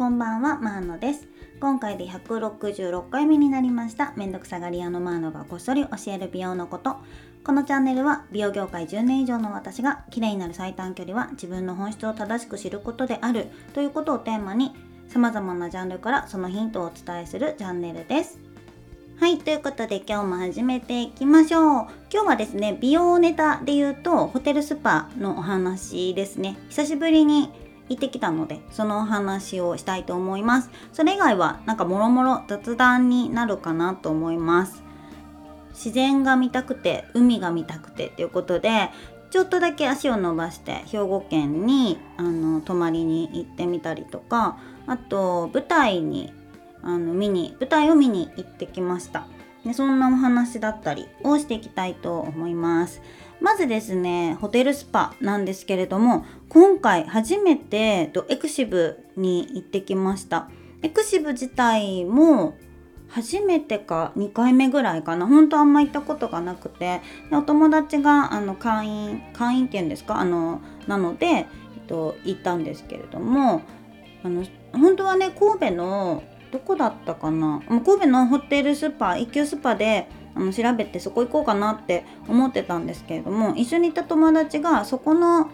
こんばんはマーノです今回で166回目になりましためんどくさがり屋のマーノがこっそり教える美容のことこのチャンネルは美容業界10年以上の私が綺麗になる最短距離は自分の本質を正しく知ることであるということをテーマに様々なジャンルからそのヒントをお伝えするチャンネルですはい、ということで今日も始めていきましょう。今日はですね、美容ネタで言うと、ホテルスパのお話ですね。久しぶりに行ってきたので、そのお話をしたいと思います。それ以外は、なんかもろもろ雑談になるかなと思います。自然が見たくて、海が見たくてっていうことで、ちょっとだけ足を伸ばして兵庫県にあの泊まりに行ってみたりとかあと舞台にあの見に舞台を見に行ってきましたでそんなお話だったりをしていきたいと思いますまずですねホテルスパなんですけれども今回初めてエクシブに行ってきました。エクシブ自体も初めてか2回目ぐらいかな。本当あんま行ったことがなくてお友達があの会員会員っていうんですか？あのなので、えっと、行ったんですけれどもあの本当はね神戸のどこだったかな？神戸のホテルスパ一級スパであの調べてそこ行こうかなって思ってたんですけれども一緒に行った友達がそこの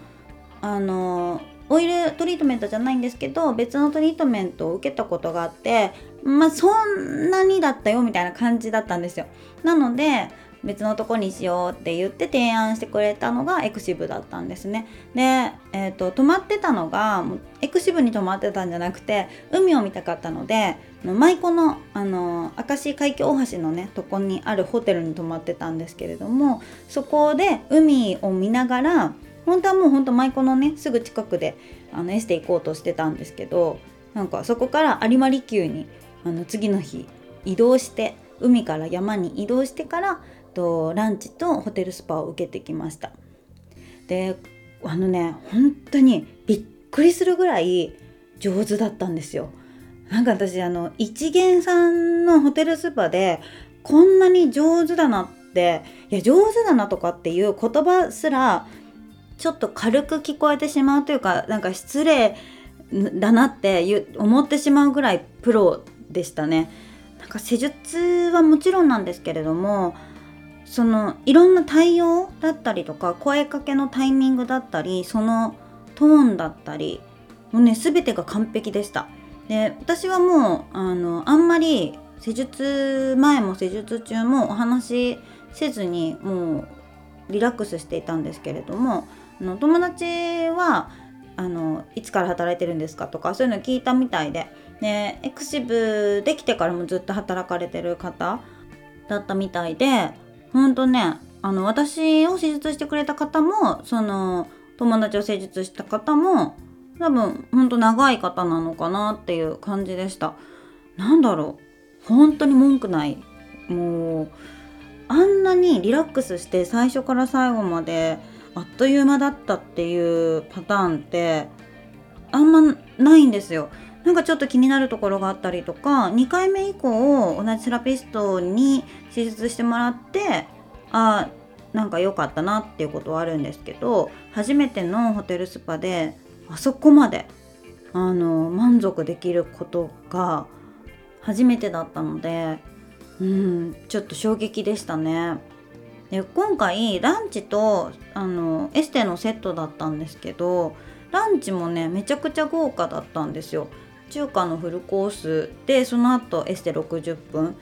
あのオイルトリートメントじゃないんですけど別のトリートメントを受けたことがあってまあそんなにだったよみたいな感じだったんですよ。なので別のとこにしようって言って提案してくれたのがエクシブだったんですね。で、えーと、泊まってたのがエクシブに泊まってたんじゃなくて海を見たかったので舞妓のあの明石海峡大橋のねとこにあるホテルに泊まってたんですけれどもそこで海を見ながら本当はもうほんと舞妓のねすぐ近くであのエステ行こうとしてたんですけどなんかそこから有馬離宮にあの次の日移動して海から山に移動してからとランチとホテルスパを受けてきましたであのね本当にびっくりするぐらい上手だったんですよなんか私あの一元さんのホテルスパでこんなに上手だなっていや上手だなとかっていう言葉すらちょっと軽く聞こえてしまうというかなんか失礼だなって思ってしまうぐらいプロでしたね。なんか施術はもちろんなんですけれどもそのいろんな対応だったりとか声かけのタイミングだったりそのトーンだったりもうね全てが完璧でした。で私はもうあのあんまり施術前も施術中もお話しせずにもうリラックスしていたんですけれどもあの友達はあのいつから働いてるんですかとかそういうの聞いたみたいででエクシブできてからもずっと働かれてる方だったみたいでほんとねあの私を施術してくれた方もその友達を施術した方も多分ほんと長い方なのかなっていう感じでした。なんだろう。本当に文句ない。もうあんなにリラックスして最初から最後まであっという間だったっていうパターンってあんまないんですよ。なんかちょっと気になるところがあったりとか2回目以降同じセラピストに手術してもらってあなんか良かったなっていうことはあるんですけど初めてのホテルスパであそこまであの満足できることが初めてだったのでうんちょっと衝撃でしたね。で今回ランチとあのエステのセットだったんですけどランチもねめちゃくちゃ豪華だったんですよ。中華のフルコースでその後エステ60分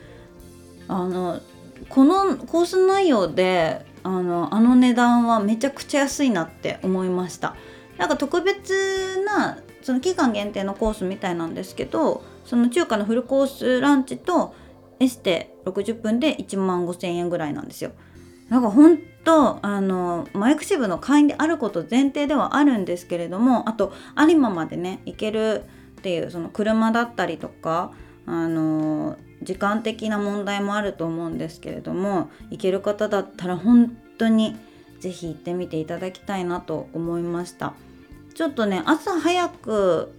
あのこのコース内容であのあの値段はめちゃくちゃ安いなって思いましたなんか特別なその期間限定のコースみたいなんですけどその中華のフルコースランチとエステ60分で1万5,000円ぐらいなんですよ。なんか本当あのマイク支部の会員であること前提ではあるんですけれどもあと有馬までね行けるっていうその車だったりとかあの時間的な問題もあると思うんですけれども行ける方だったら本当に是非行ってみていただきたいなと思いました。ちょっとね朝早く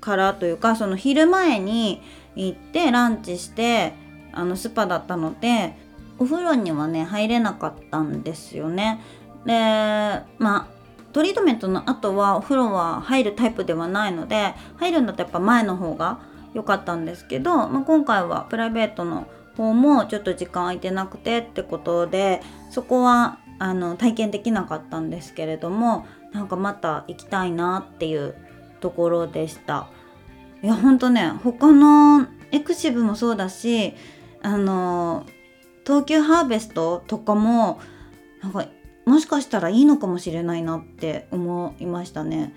からというかその昼前に行ってランチしてあのスパだったのでお風呂にはね入れなかったんですよね。でまあトリートメントの後はお風呂は入るタイプではないので入るんだとやっぱ前の方が良かったんですけど、まあ、今回はプライベートの方もちょっと時間空いてなくてってことでそこはあの体験できなかったんですけれどもなんかまた行きたいなっていうところでした。いやほんとね他のエクシブもそうだしあの東急ハーベストとかもなんかもしかしたらいいのかもしれないなって思いましたね。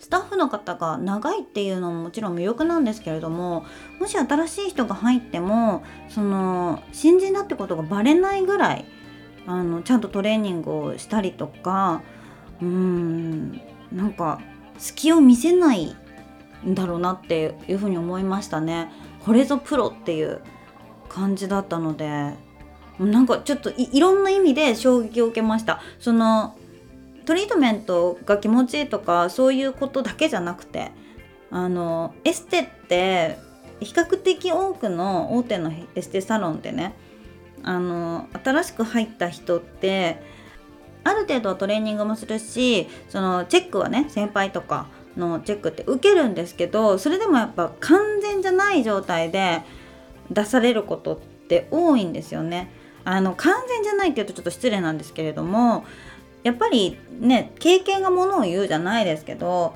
スタッフの方が長いっていうのももちろん魅力なんですけれどももし新しい人が入ってもその新人だってことがバレないぐらいあのちゃんとトレーニングをしたりとかうーんなんか隙を見せないんだろうなっていうふうに思いましたね。これぞプロっていう感じだったのでなんかちょっといろんな意味で衝撃を受けましたそのトリートメントが気持ちいいとかそういうことだけじゃなくてあのエステって比較的多くの大手のエステサロンでねあの新しく入った人ってある程度はトレーニングもするしそのチェックはね先輩とかのチェックって受けるんですけどそれでもやっぱ完全じゃない状態で出されることって多いんですよね。あの完全じゃないっていうとちょっと失礼なんですけれどもやっぱりね経験がものを言うじゃないですけど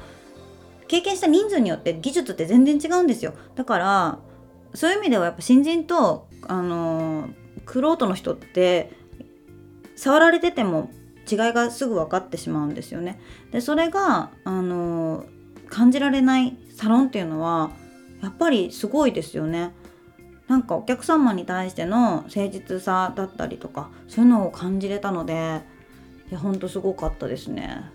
経験した人数によって技術って全然違うんですよだからそういう意味ではやっぱ新人とあのクロの人って触られてても違いがすぐ分かってしまうんですよね。でそれがあの感じられないサロンっていうのはやっぱりすごいですよね。なんかお客様に対しての誠実さだったりとかそういうのを感じれたのでいやほんとすごかったですね。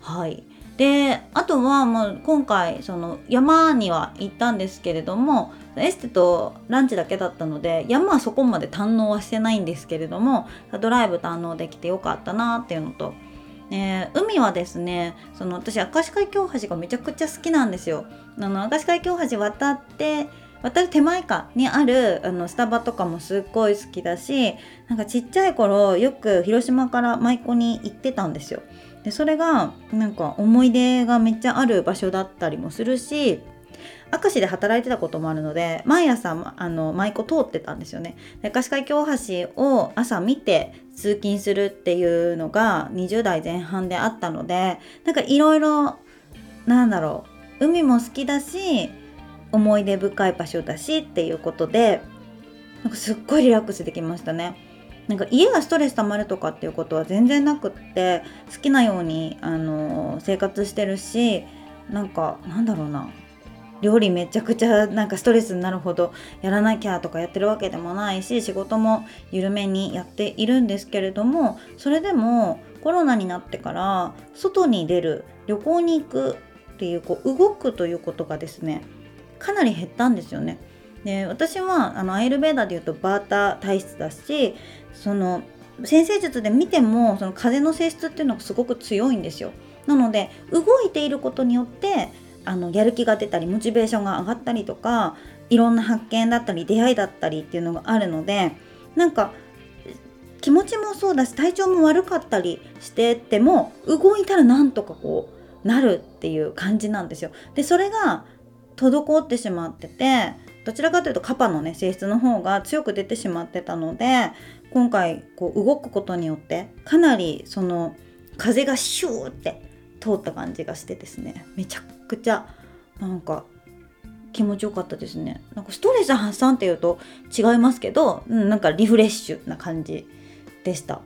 はいであとはもう今回その山には行ったんですけれどもエステとランチだけだったので山はそこまで堪能はしてないんですけれどもドライブ堪能できてよかったなっていうのと、えー、海はですねその私明石海峡橋がめちゃくちゃ好きなんですよ。あの明石海峡橋渡って渡る手前かにあるあのスタバとかもすっごい好きだしなんかちっちゃい頃よく広島から舞妓に行ってたんですよ。でそれがなんか思い出がめっちゃある場所だったりもするし明石で働いてたこともあるので毎朝あの舞妓通ってたんですよね。で明石海峡橋を朝見て通勤するっていうのが20代前半であったのでなんかいろいろなんだろう海も好きだし思い出深い場所だしっていうことでなんかすっごいリラックスできましたね。なんか家がストレス溜まるとかっていうことは全然なくって好きなようにあの生活してるしなんかなんだろうな料理めちゃくちゃなんかストレスになるほどやらなきゃとかやってるわけでもないし仕事も緩めにやっているんですけれどもそれでもコロナになってから外に出る旅行に行くっていうこう動くということがですねかなり減ったんですよね。で私はあのアイルベーダーでいうとバータ体質だしその先生術で見てもその風の性質っていうのがすごく強いんですよ。なので動いていることによってあのやる気が出たりモチベーションが上がったりとかいろんな発見だったり出会いだったりっていうのがあるのでなんか気持ちもそうだし体調も悪かったりしてても動いたらなんとかこうなるっていう感じなんですよ。でそれが滞ってしまっててどちらかというとカパのね性質の方が強く出てしまってたので今回こう動くことによってかなりその風がシューって通った感じがしてですね。めちゃくちゃなんか気持ちよかったですね。なんかストレス発散っていうと違いますけど、うん、なんかリフレッシュな感じでした。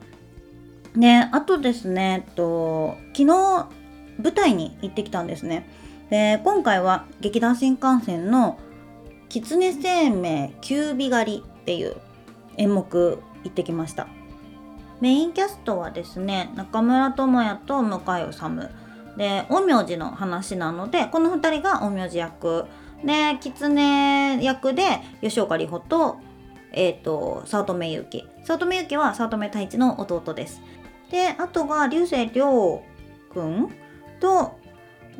であとですね、えっと、昨日舞台に行ってきたんですね。で今回は劇団新幹線の「狐生命九尾狩り」っていう演目行ってきました。メインキャストはですね中村智也と向井治。で陰陽師の話なのでこの2人が陰陽師役。で狐役で吉岡里帆と,、えーと、早乙女ゆき早乙女ゆきは早乙女太一の弟です。であとが流星涼くんと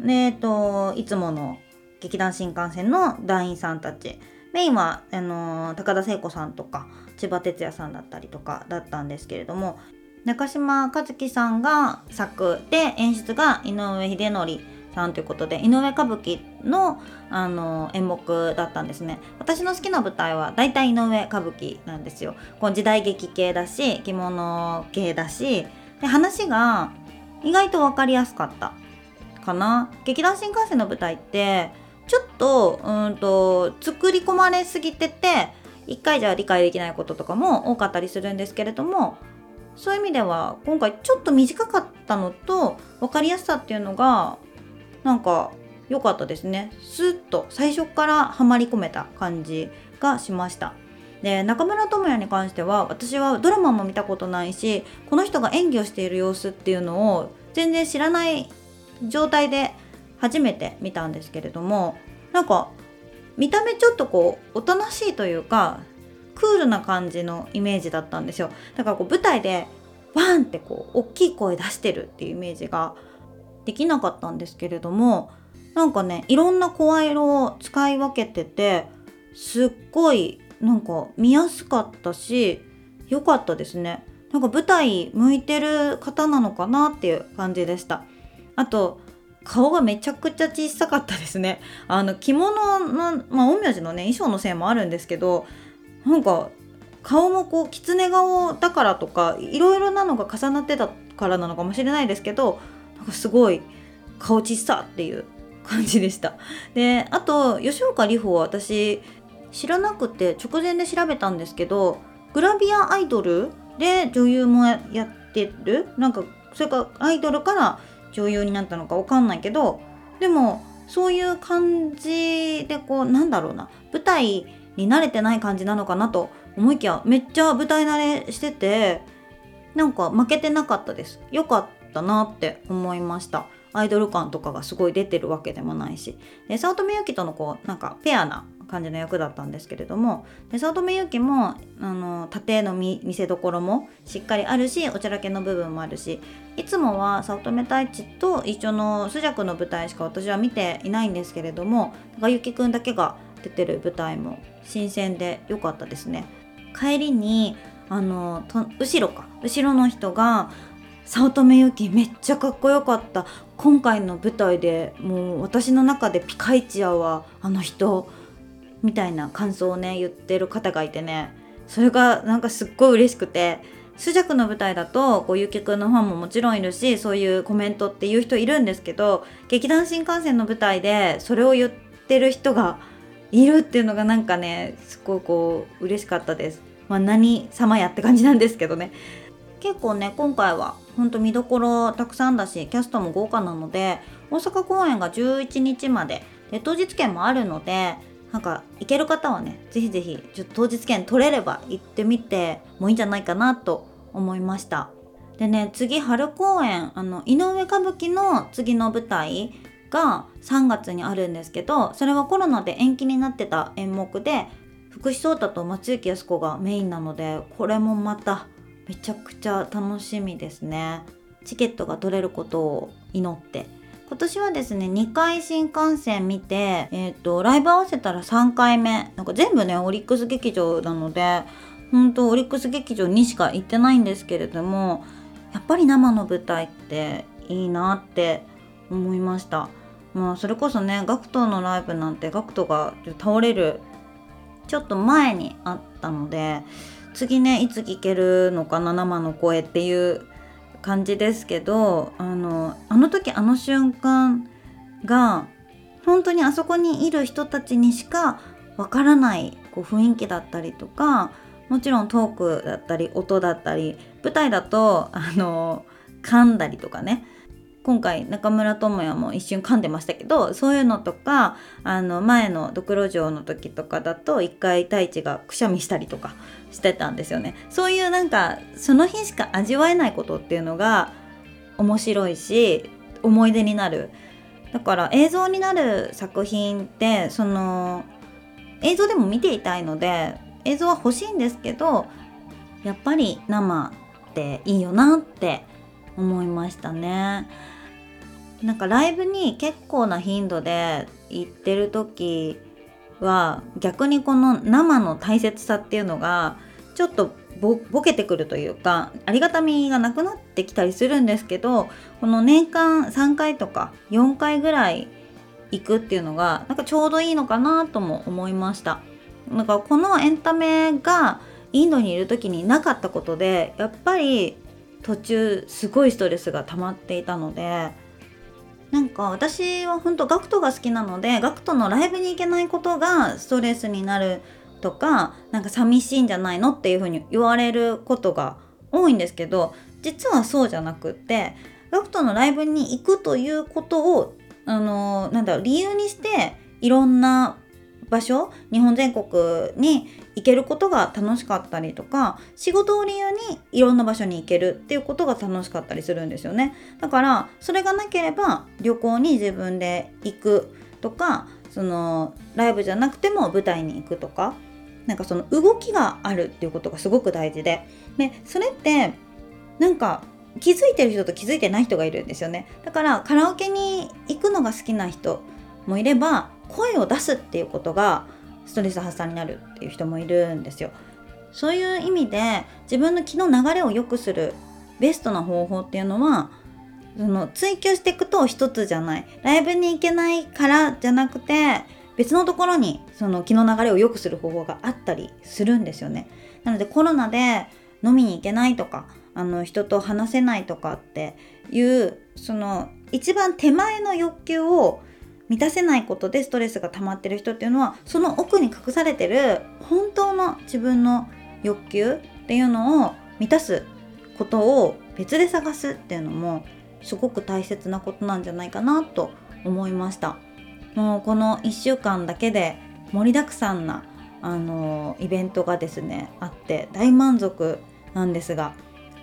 えっ、といつもの劇団新幹線の団員さんたち。メインはあの高田聖子さんとか千葉哲也さんだったりとかだったんですけれども。中島和樹さんが作で演出が井上秀則さんということで井上歌舞伎のあの演目だったんですね。私の好きな舞台は大体井上歌舞伎なんですよ。この時代劇系だし着物系だし。で話が意外と分かりやすかった。かな？劇団新幹線の舞台ってちょっとうんと作り込まれすぎてて一回じゃ理解できないこととかも多かったりするんですけれどもそういう意味では今回ちょっと短かったのと分かりやすさっていうのがなんか良かったですね。スッと最初からはまり込めた感じがしました。で中村倫也に関しては私はドラマも見たことないしこの人が演技をしている様子っていうのを全然知らない状態で初めて見たんですけれどもなんか見た目ちょっとこうおとなしいというかクールな感じのイメージだったんですよ。だからこう舞台でワンってこう大きい声出してるっていうイメージができなかったんですけれどもなんかねいろんな声色を使い分けててすっごいなんか見やすかったし良かったですね。なんか舞台向いてる方なのかなっていう感じでした。あと顔がめちゃくちゃ小さかったですね。あの着物のまあ陰陽師のね衣装のせいもあるんですけどなんか顔もこう狐顔だからとかいろいろなのが重なってたからなのかもしれないですけどなんかすごい顔小さっていう感じでした。であと吉岡里帆は私知らなくて直前で調べたんですけどグラビアアイドルで女優もやってる？なんかそれかアイドルから女優になったのか分かんないけどでもそういう感じでこうなんだろうな。舞台に慣れてない感じなのかなと思いきやめっちゃ舞台慣れしててなんか負けてなかったです。よかったなって思いました。アイドル感とかがすごい出てるわけでもないし。で早乙女ゆきとのこうなんかペアな感じの役だったんですけれどもで早乙女ゆきもあの縦の見せどころもしっかりあるしおちゃらけの部分もあるしいつもは早乙女太一と一緒のスジャクの舞台しか私は見ていないんですけれどもゆきくんだけが出てる舞台も新鮮で良かったですね。帰りにあのと後ろか後ろの人が早乙女ゆきめっちゃかっこよかった今回の舞台でもう私の中でピカイチやわあの人みたいな感想をね言ってる方がいてね。それがなんかすっごい嬉しくて。朱雀の舞台だとこうゆきくんのファンももちろんいるしそういうコメントっていう人いるんですけど劇団新幹線の舞台でそれを言ってる人がいるっていうのがなんかねすっごいこう嬉しかったです。まあ、何様やって感じなんですけどね。結構ね今回はほんと見どころたくさんだしキャストも豪華なので大阪公演が11日までで当日券もあるのでなんか行ける方はねぜひぜひちょっと当日券取れれば行ってみてもいいんじゃないかなと思いました。でね次春公演あの井上歌舞伎の次の舞台が3月にあるんですけどそれはコロナで延期になってた演目で福士蒼汰と松雪靖子がメインなのでこれもまためちゃくちゃ楽しみですね。チケットが取れることを祈って。今年はですね2回新幹線見て、えーと、ライブ合わせたら3回目。なんか全部ねオリックス劇場なので本当オリックス劇場にしか行ってないんですけれどもやっぱり生の舞台っていいなって思いました。まあそれこそね GACKT のライブなんて GACKT が倒れるちょっと前にあったので次ねいつ聞けるのかな生の声っていう感じですけどあのあの時あの瞬間が本当にあそこにいる人たちにしかわからないこう雰囲気だったりとかもちろんトークだったり音だったり舞台だとあの噛んだりとかね今回中村智也も一瞬噛んでましたけどそういうのとかあの前のドクロ城の時とかだと一回太一がくしゃみしたりとかしてたんですよねそういうなんかその日しか味わえないことっていうのが面白いし思い出になるだから映像になる作品ってその映像でも見ていたいので映像は欲しいんですけどやっぱり生っていいよなって思いましたね。なんかライブに結構な頻度で行ってる時は逆にこの生の大切さっていうのがちょっとボケてくるというかありがたみがなくなってきたりするんですけどこの年間3回とか4回ぐらい行くっていうのがなんかちょうどいいのかなとも思いました。なんかこのエンタメがインドにいる時になかったことでやっぱり途中すごいストレスが溜まっていたのでなんか私は本当ガクトが好きなのでガクトのライブに行けないことがストレスになるとかなんか寂しいんじゃないのっていうふうに言われることが多いんですけど実はそうじゃなくってガクトのライブに行くということをあのなんだろう理由にしていろんな場所日本全国に行けることが楽しかったりとか仕事を理由にいろんな場所に行けるっていうことが楽しかったりするんですよね。だからそれがなければ旅行に自分で行くとかそのライブじゃなくても舞台に行くとかなんかその動きがあるっていうことがすごく大事で。でそれってなんか気づいてる人と気づいてない人がいるんですよね。だからカラオケに行くのが好きな人もいれば声を出すっていうことがストレス発散になるっていう人もいるんですよ。そういう意味で自分の気の流れを良くするベストな方法っていうのはその追求していくと一つじゃない。ライブに行けないからじゃなくて別のところにその気の流れを良くする方法があったりするんですよね。なのでコロナで飲みに行けないとかあの人と話せないとかっていうその一番手前の欲求を満たせないことでストレスが溜まってる人っていうのはその奥に隠されてる本当の自分の欲求っていうのを満たすことを別で探すっていうのもすごく大切なことなんじゃないかなと思いました。もうこの1週間だけで盛りだくさんなあのイベントがですねあって大満足なんですが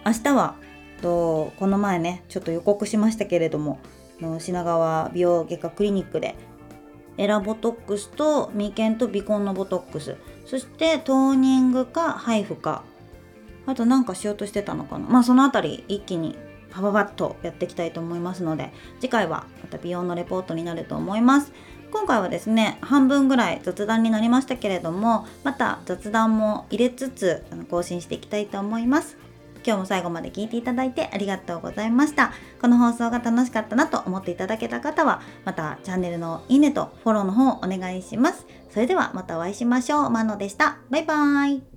明日はとこの前ねちょっと予告しましたけれどもの品川美容外科クリニックでエラボトックスと眉間と鼻根のボトックス。そしてトーニングかハイフか。あとなんかしようとしてたのかな。まあその辺り一気にパパパッとやっていきたいと思いますので次回はまた美容のレポートになると思います。今回はですね半分ぐらい雑談になりましたけれどもまた雑談も入れつつ更新していきたいと思います。今日も最後まで聞いていただいてありがとうございました。この放送が楽しかったなと思っていただけた方は、またチャンネルのいいねとフォローの方をお願いします。それではまたお会いしましょう。マノでした。バイバーイ。